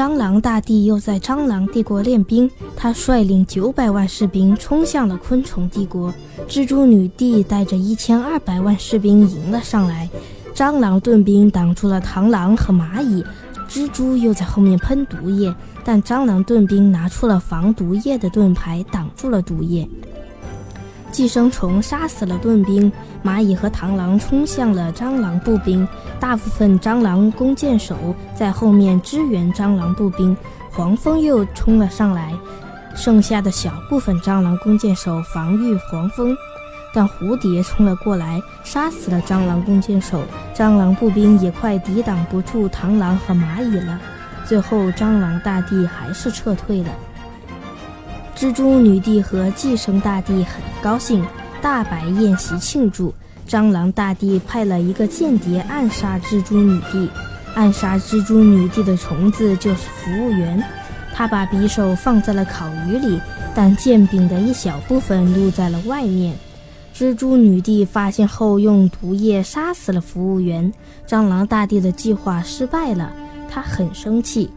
蟑螂大帝又在蟑螂帝国练兵，他率领九百万士兵冲向了昆虫帝国。蜘蛛女帝带着一千二百万士兵迎了上来，蟑螂盾兵挡住了螳螂和蚂蚁，蜘蛛又在后面喷毒液，但蟑螂盾兵拿出了防毒液的盾牌挡住了毒液。寄生虫杀死了盾兵，蚂蚁和螳螂冲向了蟑螂步兵，大部分蟑螂弓箭手在后面支援蟑螂步兵，黄蜂又冲了上来，剩下的小部分蟑螂弓箭手防御黄蜂，但蝴蝶冲了过来，杀死了蟑螂弓箭手，蟑螂步兵也快抵挡不住螳螂和蚂蚁了，最后蟑螂大帝还是撤退了。蜘蛛女帝和寄生大帝很高兴，大摆宴席庆祝。蟑螂大帝派了一个间谍暗杀蜘蛛女帝，暗杀蜘蛛女帝的虫子就是服务员。他把匕首放在了烤鱼里，但剑柄的一小部分露在了外面。蜘蛛女帝发现后，用毒液杀死了服务员。蟑螂大帝的计划失败了，他很生气。